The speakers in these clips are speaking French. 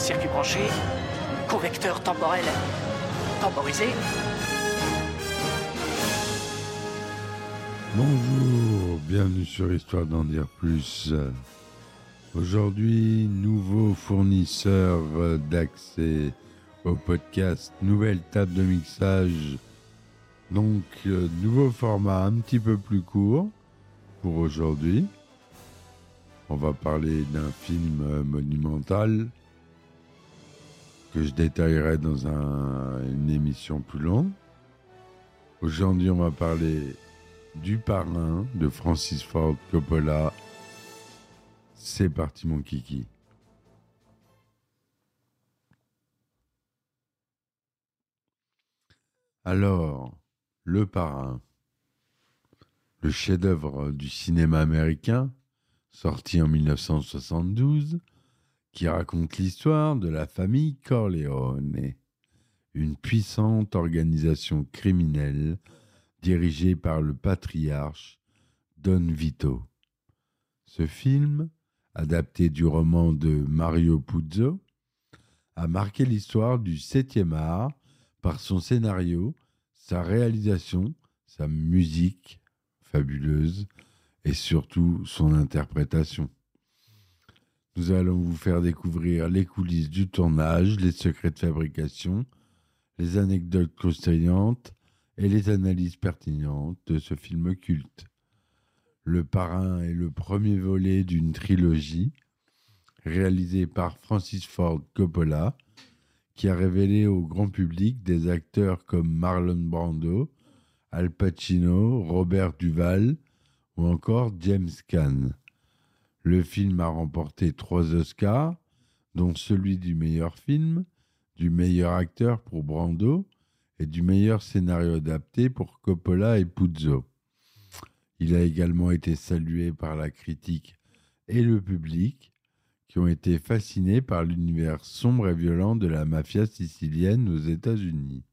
Circuit branché, convecteur temporel temporisé. Bonjour, bienvenue sur Histoire d'en dire plus. Aujourd'hui, nouveau fournisseur d'accès au podcast, nouvelle table de mixage. Donc, euh, nouveau format un petit peu plus court pour aujourd'hui. On va parler d'un film monumental que je détaillerai dans un- une émission plus longue. Aujourd'hui, on va parler du parrain de Francis Ford Coppola. C'est parti mon kiki. Alors, le parrain, le chef-d'œuvre du cinéma américain, sorti en 1972, qui raconte l'histoire de la famille Corleone, une puissante organisation criminelle dirigé par le patriarche Don Vito. Ce film, adapté du roman de Mario Puzo, a marqué l'histoire du 7e art par son scénario, sa réalisation, sa musique fabuleuse et surtout son interprétation. Nous allons vous faire découvrir les coulisses du tournage, les secrets de fabrication, les anecdotes croustillantes et les analyses pertinentes de ce film culte. Le Parrain est le premier volet d'une trilogie réalisée par Francis Ford Coppola, qui a révélé au grand public des acteurs comme Marlon Brando, Al Pacino, Robert Duval ou encore James Caan. Le film a remporté trois Oscars, dont celui du meilleur film, du meilleur acteur pour Brando et du meilleur scénario adapté pour Coppola et Puzo. Il a également été salué par la critique et le public, qui ont été fascinés par l'univers sombre et violent de la mafia sicilienne aux États-Unis.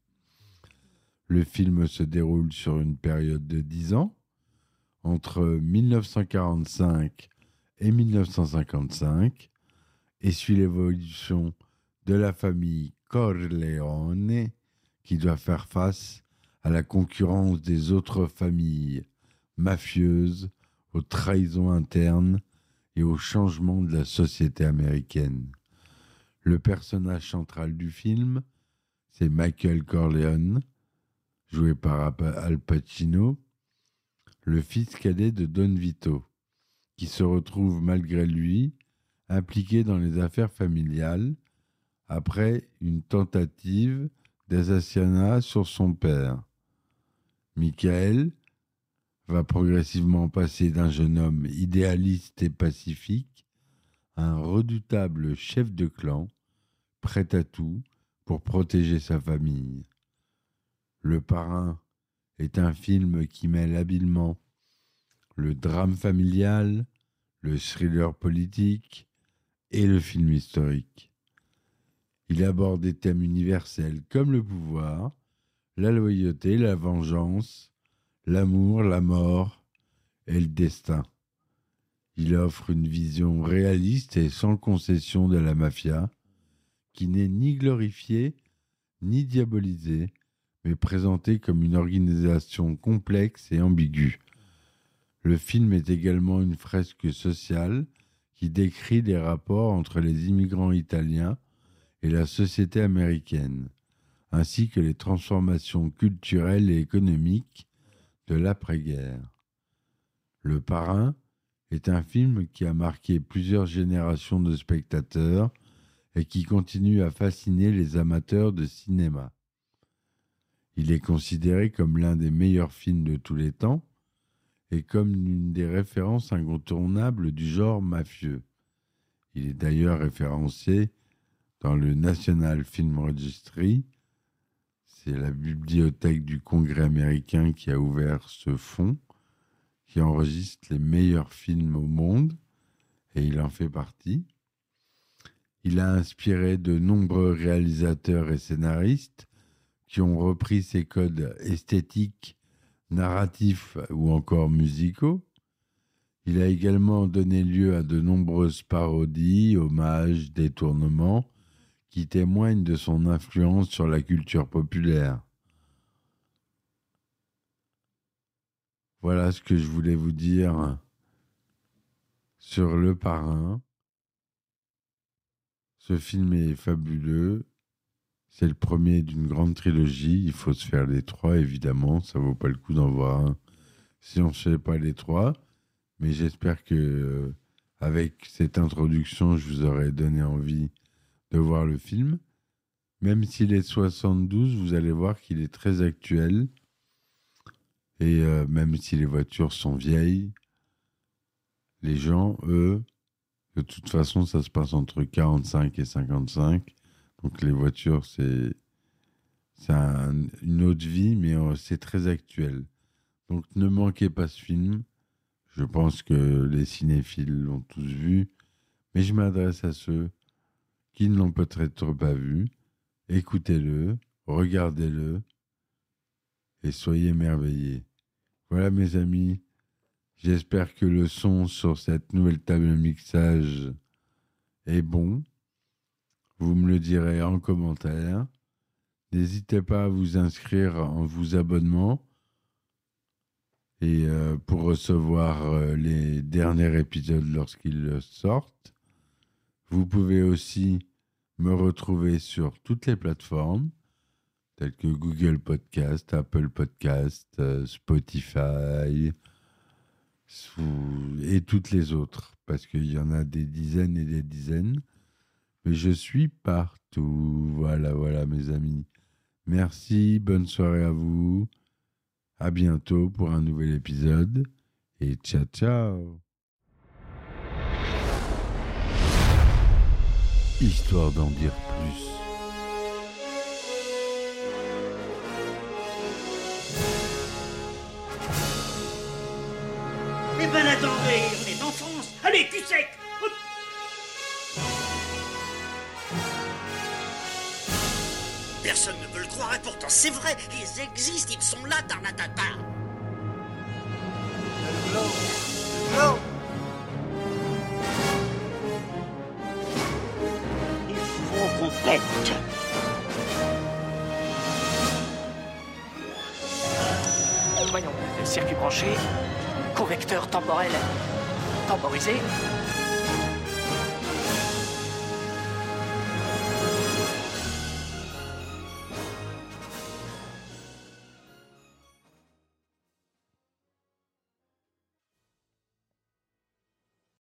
Le film se déroule sur une période de dix ans, entre 1945 et 1955, et suit l'évolution de la famille Corleone, qui doit faire face à la concurrence des autres familles mafieuses, aux trahisons internes et aux changements de la société américaine. Le personnage central du film, c'est Michael Corleone, joué par Al Pacino, le fils cadet de Don Vito, qui se retrouve malgré lui impliqué dans les affaires familiales après une tentative d'assassinat sur son père. Michael va progressivement passer d'un jeune homme idéaliste et pacifique à un redoutable chef de clan, prêt à tout pour protéger sa famille. Le parrain est un film qui mêle habilement le drame familial, le thriller politique et le film historique. Il aborde des thèmes universels comme le pouvoir, la loyauté, la vengeance, l'amour, la mort et le destin. Il offre une vision réaliste et sans concession de la mafia, qui n'est ni glorifiée ni diabolisée, mais présentée comme une organisation complexe et ambiguë. Le film est également une fresque sociale qui décrit les rapports entre les immigrants italiens et la société américaine, ainsi que les transformations culturelles et économiques de l'après-guerre. Le Parrain est un film qui a marqué plusieurs générations de spectateurs et qui continue à fasciner les amateurs de cinéma. Il est considéré comme l'un des meilleurs films de tous les temps et comme l'une des références incontournables du genre mafieux. Il est d'ailleurs référencé dans le National Film Registry. C'est la bibliothèque du Congrès américain qui a ouvert ce fonds, qui enregistre les meilleurs films au monde, et il en fait partie. Il a inspiré de nombreux réalisateurs et scénaristes qui ont repris ses codes esthétiques, narratifs ou encore musicaux. Il a également donné lieu à de nombreuses parodies, hommages, détournements qui témoignent de son influence sur la culture populaire. Voilà ce que je voulais vous dire sur Le Parrain. Ce film est fabuleux. C'est le premier d'une grande trilogie. Il faut se faire les trois, évidemment. Ça vaut pas le coup d'en voir un si on ne fait pas les trois. Mais j'espère que, euh, avec cette introduction, je vous aurai donné envie de voir le film. Même s'il est 72, vous allez voir qu'il est très actuel. Et euh, même si les voitures sont vieilles, les gens, eux, de toute façon, ça se passe entre 45 et 55. Donc les voitures, c'est une autre vie, mais euh, c'est très actuel. Donc ne manquez pas ce film. Je pense que les cinéphiles l'ont tous vu, mais je m'adresse à ceux qui ne l'ont peut-être pas vu. Écoutez-le, regardez-le et soyez émerveillés. Voilà mes amis, j'espère que le son sur cette nouvelle table de mixage est bon. Vous me le direz en commentaire. N'hésitez pas à vous inscrire en vous abonnement et euh, pour recevoir euh, les derniers épisodes lorsqu'ils sortent. Vous pouvez aussi me retrouver sur toutes les plateformes telles que Google Podcast, Apple Podcast, euh, Spotify et toutes les autres, parce qu'il y en a des dizaines et des dizaines. Mais je suis partout. Voilà, voilà, mes amis. Merci, bonne soirée à vous. À bientôt pour un nouvel épisode et ciao ciao. Histoire d'en dire plus. Eh ben attendez, on est en France Allez, cul sec Personne ne peut le croire et pourtant c'est vrai, ils existent, ils sont là, Tarnatata Il faut qu'on pète. Voyons, circuit branché, convecteur temporel temporisé,